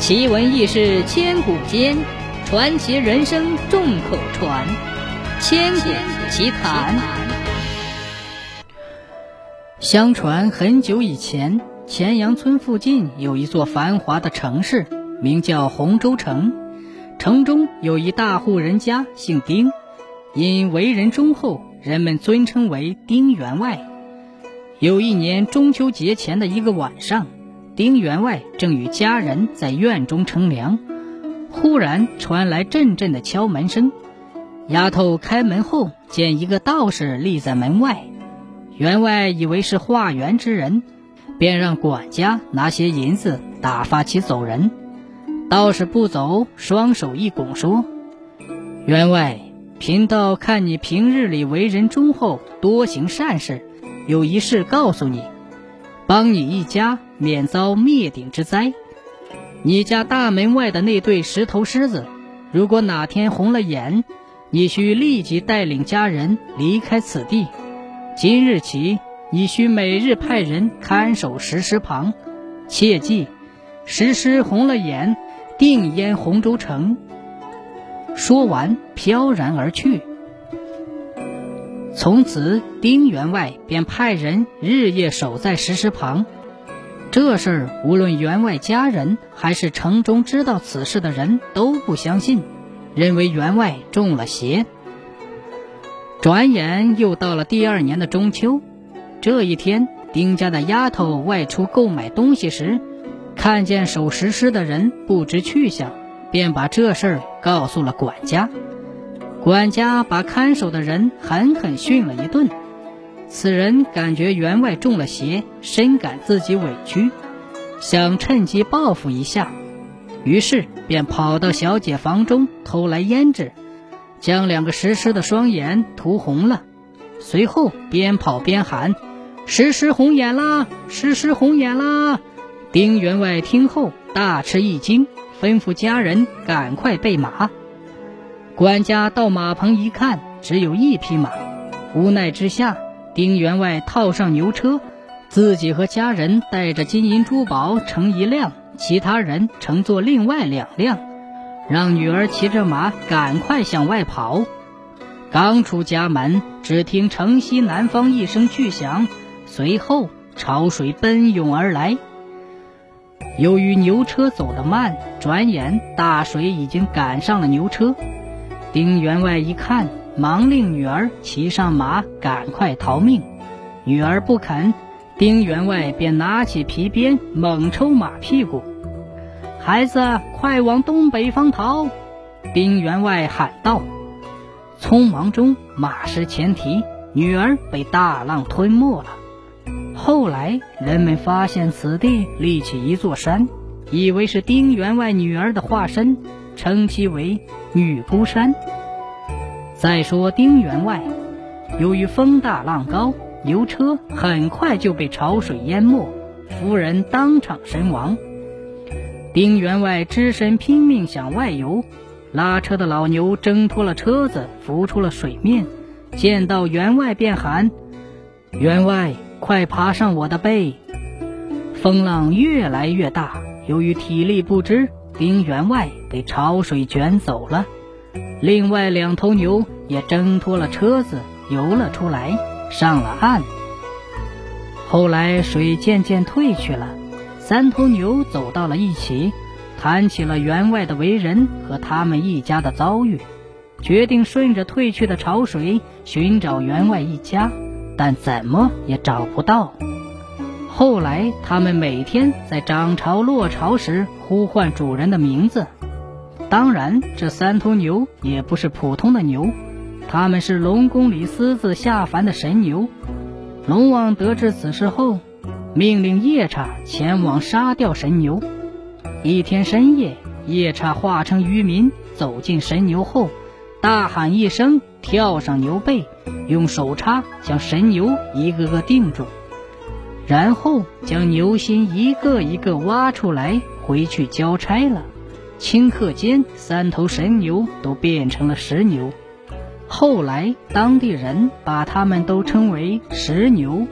奇闻异事千古间，传奇人生众口传。千古奇谈。相传很久以前，钱阳村附近有一座繁华的城市，名叫洪州城。城中有一大户人家，姓丁，因为人忠厚，人们尊称为丁员外。有一年中秋节前的一个晚上。丁员外正与家人在院中乘凉，忽然传来阵阵的敲门声。丫头开门后，见一个道士立在门外。员外以为是化缘之人，便让管家拿些银子打发其走人。道士不走，双手一拱说：“员外，贫道看你平日里为人忠厚，多行善事，有一事告诉你。”帮你一家免遭灭顶之灾。你家大门外的那对石头狮子，如果哪天红了眼，你需立即带领家人离开此地。今日起，你需每日派人看守石狮旁，切记，石狮红了眼，定淹洪州城。说完，飘然而去。从此，丁员外便派人日夜守在石狮旁。这事儿，无论员外家人还是城中知道此事的人都不相信，认为员外中了邪。转眼又到了第二年的中秋，这一天，丁家的丫头外出购买东西时，看见守石狮的人不知去向，便把这事儿告诉了管家。管家把看守的人狠狠训了一顿，此人感觉员外中了邪，深感自己委屈，想趁机报复一下，于是便跑到小姐房中偷来胭脂，将两个石狮的双眼涂红了，随后边跑边喊：“石狮红眼啦！石狮红眼啦！”丁员外听后大吃一惊，吩咐家人赶快备马。管家到马棚一看，只有一匹马。无奈之下，丁员外套上牛车，自己和家人带着金银珠宝乘一辆，其他人乘坐另外两辆，让女儿骑着马赶快向外跑。刚出家门，只听城西南方一声巨响，随后潮水奔涌而来。由于牛车走得慢，转眼大水已经赶上了牛车。丁员外一看，忙令女儿骑上马，赶快逃命。女儿不肯，丁员外便拿起皮鞭猛抽马屁股。孩子，快往东北方逃！丁员外喊道。匆忙中，马失前蹄，女儿被大浪吞没了。后来，人们发现此地立起一座山，以为是丁员外女儿的化身。称其为女孤山。再说丁员外，由于风大浪高，牛车很快就被潮水淹没，夫人当场身亡。丁员外只身拼命想外游，拉车的老牛挣脱了车子，浮出了水面，见到员外便喊：“员外，快爬上我的背！”风浪越来越大，由于体力不支。丁员外被潮水卷走了，另外两头牛也挣脱了车子，游了出来，上了岸。后来水渐渐退去了，三头牛走到了一起，谈起了员外的为人和他们一家的遭遇，决定顺着退去的潮水寻找员外一家，但怎么也找不到。后来，他们每天在涨潮落潮时呼唤主人的名字。当然，这三头牛也不是普通的牛，他们是龙宫里私自下凡的神牛。龙王得知此事后，命令夜叉前往杀掉神牛。一天深夜，夜叉化成渔民走进神牛后，大喊一声，跳上牛背，用手叉将神牛一个个定住。然后将牛心一个一个挖出来，回去交差了。顷刻间，三头神牛都变成了石牛。后来，当地人把他们都称为石牛。